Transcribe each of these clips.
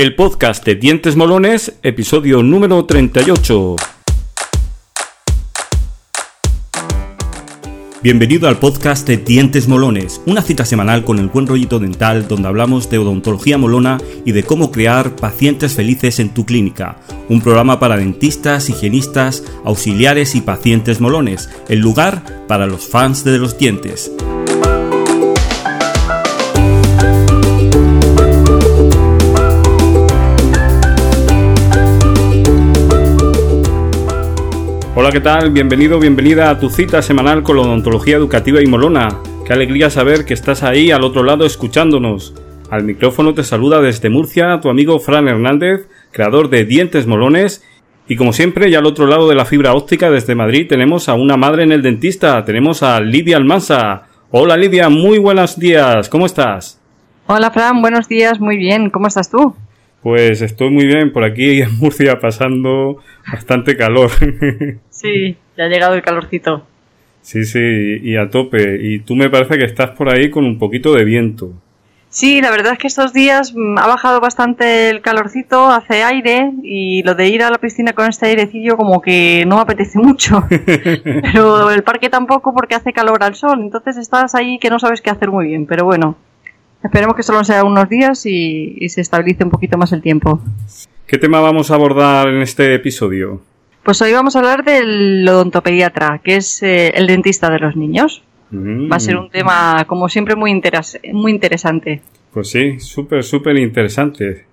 el podcast de Dientes Molones, episodio número 38. Bienvenido al podcast de Dientes Molones, una cita semanal con el buen rollito dental donde hablamos de odontología molona y de cómo crear pacientes felices en tu clínica. Un programa para dentistas, higienistas, auxiliares y pacientes molones, el lugar para los fans de los dientes. Hola, ¿qué tal? Bienvenido, bienvenida a tu cita semanal con la odontología educativa y molona. Qué alegría saber que estás ahí al otro lado escuchándonos. Al micrófono te saluda desde Murcia tu amigo Fran Hernández, creador de Dientes Molones. Y como siempre, ya al otro lado de la fibra óptica desde Madrid tenemos a una madre en el dentista, tenemos a Lidia Almansa. Hola Lidia, muy buenos días, ¿cómo estás? Hola Fran, buenos días, muy bien, ¿cómo estás tú? Pues estoy muy bien, por aquí en Murcia pasando bastante calor. Sí, ya ha llegado el calorcito. Sí, sí, y a tope. Y tú me parece que estás por ahí con un poquito de viento. Sí, la verdad es que estos días mm, ha bajado bastante el calorcito, hace aire y lo de ir a la piscina con este airecillo como que no me apetece mucho. pero el parque tampoco porque hace calor al sol, entonces estás ahí que no sabes qué hacer muy bien, pero bueno. Esperemos que solo sea unos días y, y se estabilice un poquito más el tiempo. ¿Qué tema vamos a abordar en este episodio? Pues hoy vamos a hablar del odontopediatra, que es eh, el dentista de los niños. Va a ser un tema, como siempre, muy, interes muy interesante. Pues sí, súper, súper interesante.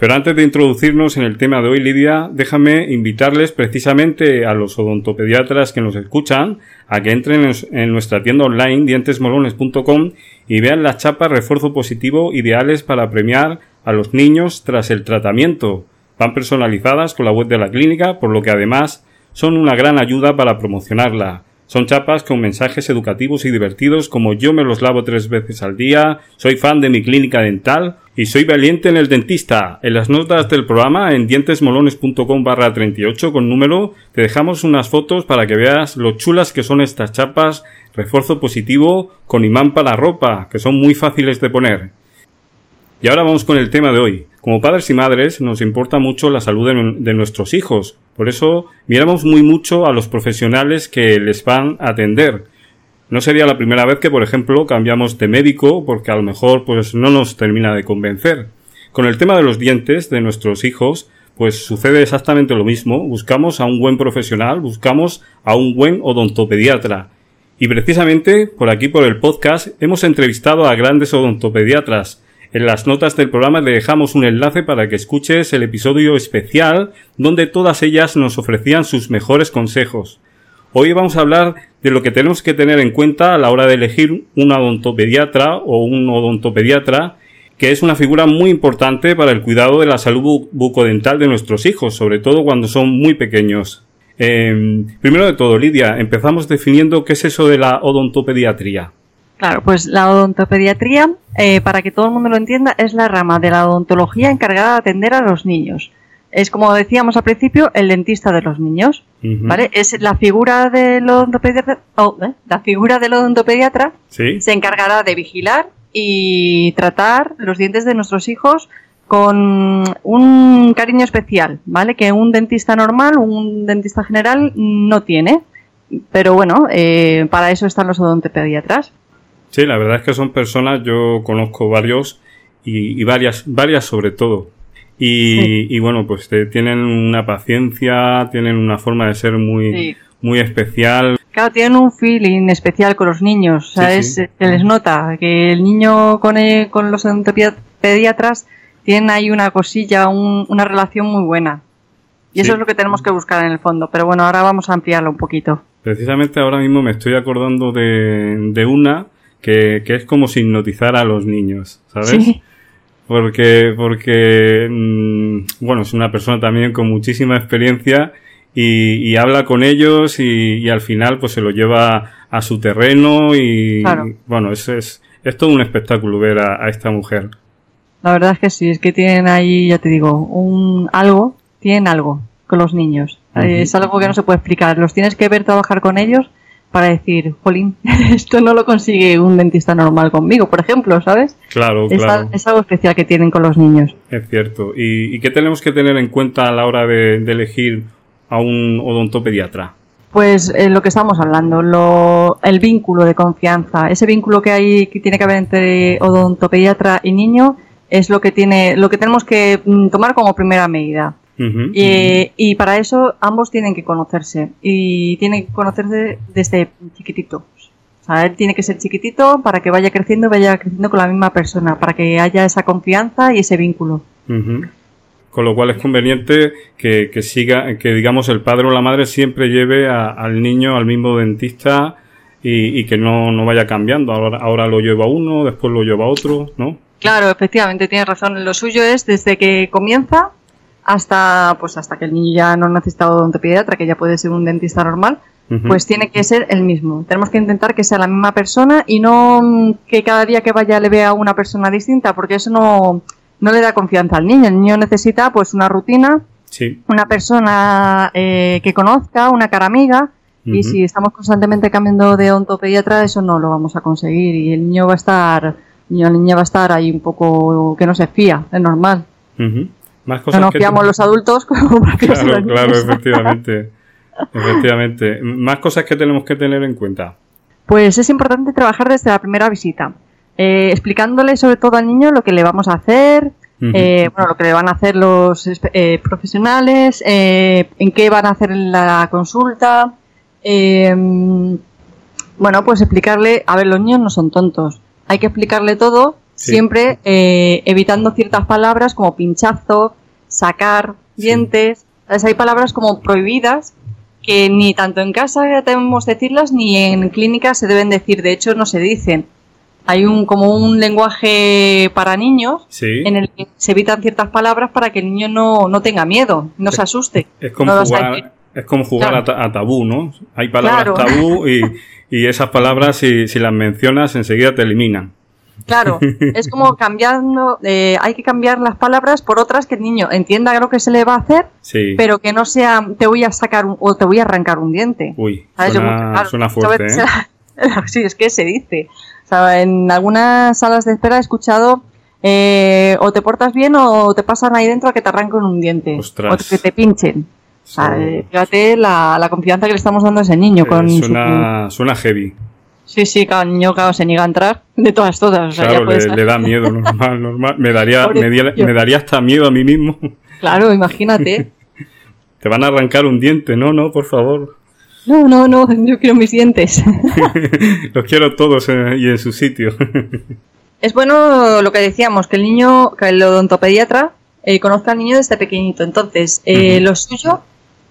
Pero antes de introducirnos en el tema de hoy, Lidia, déjame invitarles precisamente a los odontopediatras que nos escuchan a que entren en nuestra tienda online dientesmolones.com y vean las chapas refuerzo positivo ideales para premiar a los niños tras el tratamiento. Van personalizadas con la web de la clínica, por lo que además son una gran ayuda para promocionarla. Son chapas con mensajes educativos y divertidos como yo me los lavo tres veces al día, soy fan de mi clínica dental y soy valiente en el dentista. En las notas del programa en dientesmolones.com barra 38 con número te dejamos unas fotos para que veas lo chulas que son estas chapas refuerzo positivo con imán para ropa, que son muy fáciles de poner. Y ahora vamos con el tema de hoy. Como padres y madres nos importa mucho la salud de, nuestros hijos. Por eso miramos muy mucho a los profesionales que les van a atender. No sería la primera vez que, por ejemplo, cambiamos de médico porque a lo mejor pues no nos termina de convencer. Con el tema de los dientes de nuestros hijos, pues sucede exactamente lo mismo. Buscamos a un buen profesional, buscamos a un buen odontopediatra. Y precisamente por aquí por el podcast hemos entrevistado a grandes odontopediatras en las notas del programa le dejamos un enlace para que escuches el episodio especial donde todas ellas nos ofrecían sus mejores consejos. Hoy vamos a hablar de lo que tenemos que tener en cuenta a la hora de elegir un odontopediatra o un odontopediatra, que es una figura muy importante para el cuidado de la salud bucodental de nuestros hijos, sobre todo cuando son muy pequeños. Em, primero de todo, Lidia, empezamos definiendo qué es eso de la odontopediatría. Claro, pues la odontopediatría, eh, para que todo el mundo lo entienda, es la rama de la odontología encargada de atender a los niños. Es como decíamos al principio, el dentista de los niños, ¿vale? Es la figura del odontopediatra, oh, ¿eh? la figura del odontopediatra se encargará de vigilar y tratar los dientes de nuestros hijos con un cariño especial, ¿vale? Que un dentista normal, un dentista general no tiene. Pero bueno, eh, para eso están los odontopediatras. Sí, la verdad es que son personas, yo conozco varios y, varias, varias sobre todo. Y, bueno, pues tienen una paciencia, tienen una forma de ser muy, muy especial. Claro, tienen un feeling especial con los niños, ¿sabes? Se les nota que el niño con, con los pediatras tienen ahí una cosilla, una relación muy buena. Y eso es lo que tenemos que buscar en el fondo. Pero bueno, ahora vamos a ampliarlo un poquito. Precisamente ahora mismo me estoy acordando de, de una que, que es como hipnotizar a los niños, ¿sabes? Porque, porque, mm, bueno, es una persona también con muchísima experiencia y, y habla con ellos y, y, al final pues se lo lleva a su terreno y, bueno, es, es, es, todo un espectáculo ver a, a, esta mujer. La verdad es que sí, es que tienen ahí, ya te digo, un algo, tienen algo con los niños. Es algo que no se puede explicar. Los tienes que ver trabajar con ellos para decir, jolín, esto no lo consigue un dentista normal conmigo, por ejemplo, ¿sabes? Claro, es, claro. Es algo especial que tienen con los niños. Es cierto. ¿Y, qué tenemos que tener en cuenta a la hora de, elegir a un odontopediatra? Pues eh, lo que estamos hablando, lo, el vínculo de confianza, ese vínculo que hay que tiene que haber entre odontopediatra y niño es lo que tiene, lo que tenemos que mm, tomar como primera medida y, para eso ambos tienen que conocerse y tienen que conocerse desde chiquitito. O sea, él tiene que ser chiquitito para que vaya creciendo y vaya creciendo con la misma persona, para que haya esa confianza y ese vínculo. Con lo cual es conveniente que, siga, que digamos el padre o la madre siempre lleve al niño al mismo dentista y, que no, no, vaya cambiando. Ahora, ahora lo lleva uno, después lo lleva otro, ¿no? Claro, efectivamente, tienes razón. Lo suyo es desde que comienza hasta pues hasta que el niño ya no necesita odontopediatra, que ya puede ser un dentista normal, pues tiene que ser el mismo. Tenemos que intentar que sea la misma persona y no que cada día que vaya le vea una persona distinta, porque eso no, no le da confianza al niño. El niño necesita pues una rutina, una persona eh, que conozca, una cara amiga. Y si estamos constantemente cambiando de odontopediatra, eso no lo vamos a conseguir. Y el niño va a estar, el niño, va a estar ahí un poco que no se fía, es normal. Más cosas no nos fiamos los adultos como Claro, claro, efectivamente. efectivamente. Más cosas que tenemos que tener en cuenta. Pues es importante trabajar desde la primera visita, eh, explicándole sobre todo al niño lo que le vamos a hacer, eh, bueno, lo que le van a hacer los eh, profesionales, en qué van a hacer la consulta. bueno, pues explicarle, a ver, los niños no son tontos, hay que explicarle todo siempre eh, evitando ciertas palabras como pinchazo, sacar, dientes. Hay palabras como prohibidas que ni tanto en casa debemos decirlas ni en clínica se deben decir. De hecho, no se dicen. Hay un como un lenguaje para niños en el que se evitan ciertas palabras para que el niño no, no tenga miedo, no se asuste. Es como jugar, es como jugar a, tabú, ¿no? Hay palabras tabú y, y, esas palabras si, si las mencionas enseguida te eliminan. Claro, es como cambiando, eh, hay que cambiar las palabras por otras que el niño entienda lo que se le va a hacer, pero que no sea te voy a sacar o te voy a arrancar un diente. Uy, suena, fuerte, ¿eh? sí, es que se dice. en algunas salas de espera he escuchado eh, o te portas bien o te pasan ahí dentro a que te arranquen un diente. O que te pinchen. fíjate la, confianza que le estamos dando a ese niño. con suena heavy. Sí, sí, cada niño se niega a entrar de todas, todas. claro, le, da miedo, normal, normal. Me daría, me, daría hasta miedo a mí mismo. Claro, imagínate. Te van a arrancar un diente, no, no, por favor. No, no, no, yo quiero mis dientes. Los quiero todos eh, y en su sitio. es bueno lo que decíamos, que el niño, que el odontopediatra eh, conozca al niño desde pequeñito. Entonces, eh, lo suyo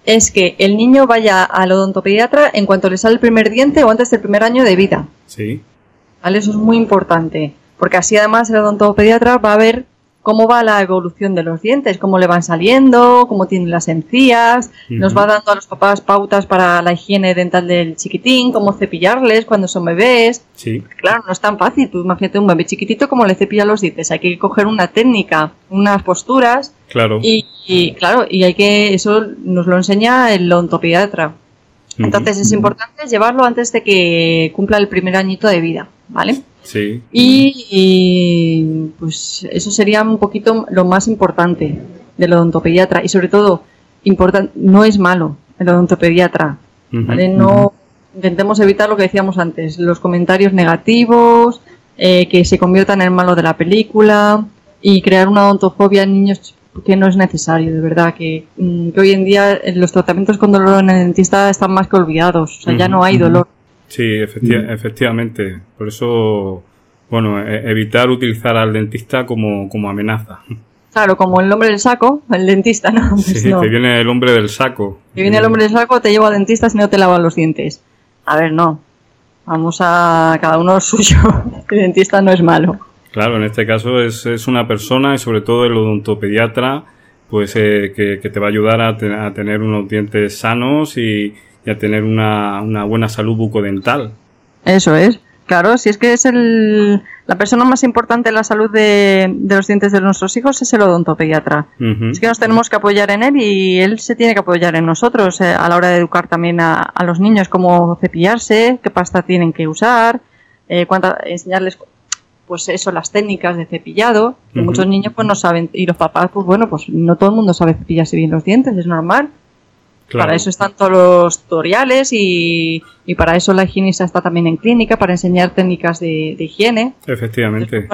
es que el niño vaya al odontopediatra en cuanto le sale el primer diente o antes del primer año de vida. Sí. ¿Vale? Eso es muy importante, porque así además el odontopediatra va a ver cómo va la evolución de los dientes, cómo le van saliendo, cómo tienen las encías, nos va dando a los papás pautas para la higiene dental del chiquitín, cómo cepillarles cuando son bebés. Sí. Claro, no es tan fácil. Tú imagínate un bebé chiquitito cómo le cepilla los dientes. Hay que coger una técnica, unas posturas. Claro. Y, claro, y hay que eso nos lo enseña el odontopediatra. Entonces es importante llevarlo antes de que cumpla el primer añito de vida, ¿vale? Sí. Y, pues eso sería un poquito lo más importante del odontopediatra y sobre todo no es malo el odontopediatra, No intentemos evitar lo que decíamos antes, los comentarios negativos, eh, que se conviertan en el malo de la película y crear una odontofobia en niños que no es necesario, de verdad, que, mm, hoy en día los tratamientos con dolor en el dentista están más que olvidados, o sea, ya no hay dolor. Sí, efectivamente. Por eso, bueno, e, evitar utilizar al dentista como, como amenaza. Claro, como el hombre del saco, el dentista, ¿no? Pues sí, te viene el hombre del saco. Te viene el hombre del saco, te lleva al dentista si no te lava los dientes. A ver, no. Vamos a cada uno lo suyo. El dentista no es malo. Claro, en este caso es, es una persona y sobre todo el odontopediatra, pues eh, que, que, te va a ayudar a, a tener unos dientes sanos y, y a tener una, una buena salud bucodental. Eso es. Claro, si es que es el, la persona más importante en la salud de, los dientes de nuestros hijos es el odontopediatra. Es que nos tenemos que apoyar en él y él se tiene que apoyar en nosotros eh, a la hora de educar también a, los niños cómo cepillarse, qué pasta tienen que usar, eh, enseñarles pues eso, las técnicas de cepillado, que muchos niños pues no saben, y los papás, pues bueno, pues no todo el mundo sabe cepillarse bien los dientes, es normal. Para eso están todos los tutoriales y, para eso la higienista está también en clínica, para enseñar técnicas de, higiene. Efectivamente.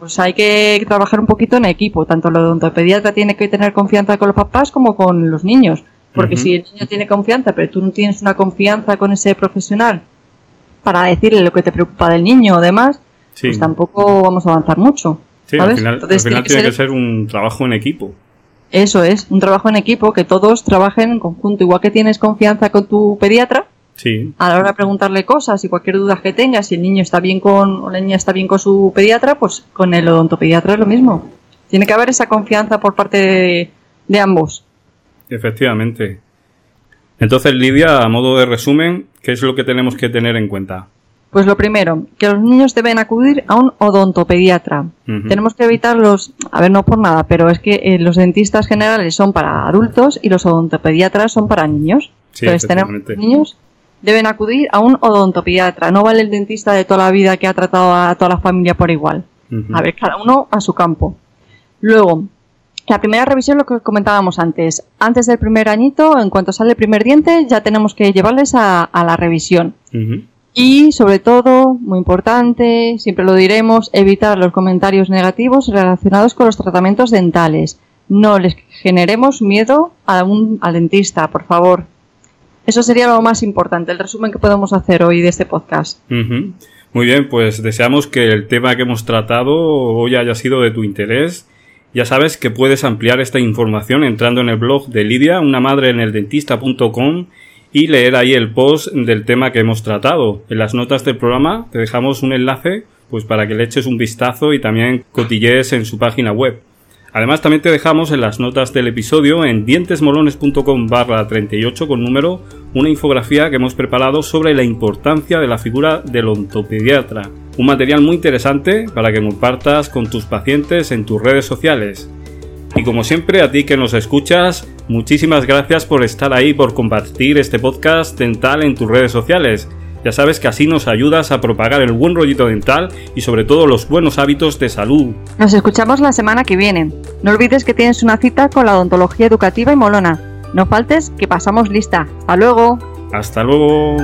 pues hay que trabajar un poquito en equipo. Tanto el odontopediatra tiene que tener confianza con los papás como con los niños. Porque si el niño tiene confianza, pero tú no tienes una confianza con ese profesional para decirle lo que te preocupa del niño o demás, pues tampoco vamos a avanzar mucho. Sí, al final, tiene, que, ser... un trabajo en equipo. Eso es, un trabajo en equipo, que todos trabajen en conjunto. Igual que tienes confianza con tu pediatra, sí. a la hora de preguntarle cosas y cualquier duda que tengas, si el niño está bien con, o la niña está bien con su pediatra, pues con el odontopediatra es lo mismo. Tiene que haber esa confianza por parte de, ambos. Efectivamente. Entonces, Lidia, a modo de resumen, ¿qué es lo que tenemos que tener en cuenta? Pues lo primero, que los niños deben acudir a un odontopediatra. Tenemos que evitar los, a ver, no por nada, pero es que eh, los dentistas generales son para adultos y los odontopediatras son para niños. Entonces tenemos niños deben acudir a un odontopediatra. No vale el dentista de toda la vida que ha tratado a toda la familia por igual. A ver, cada uno a su campo. Luego, la primera revisión, lo que comentábamos antes. Antes del primer añito, en cuanto sale el primer diente, ya tenemos que llevarles a, la revisión. Y sobre todo, muy importante, siempre lo diremos, evitar los comentarios negativos relacionados con los tratamientos dentales. No les generemos miedo a un, al dentista, por favor. Eso sería lo más importante, el resumen que podemos hacer hoy de este podcast. Muy bien, pues deseamos que el tema que hemos tratado hoy haya sido de tu interés. Ya sabes que puedes ampliar esta información entrando en el blog de Lidia, una madre en el dentista.com y leer ahí el post del tema que hemos tratado. En las notas del programa te dejamos un enlace pues para que le eches un vistazo y también cotillees en su página web. Además también te dejamos en las notas del episodio en dientesmolones.com barra 38 con número una infografía que hemos preparado sobre la importancia de la figura del ontopediatra. Un material muy interesante para que compartas con tus pacientes en tus redes sociales. Y como siempre, a ti que nos escuchas, muchísimas gracias por estar ahí, por compartir este podcast dental en tus redes sociales. Ya sabes que así nos ayudas a propagar el buen rollito dental y sobre todo los buenos hábitos de salud. Nos escuchamos la semana que viene. No olvides que tienes una cita con la odontología educativa y molona. No faltes, que pasamos lista. Hasta luego. Hasta luego.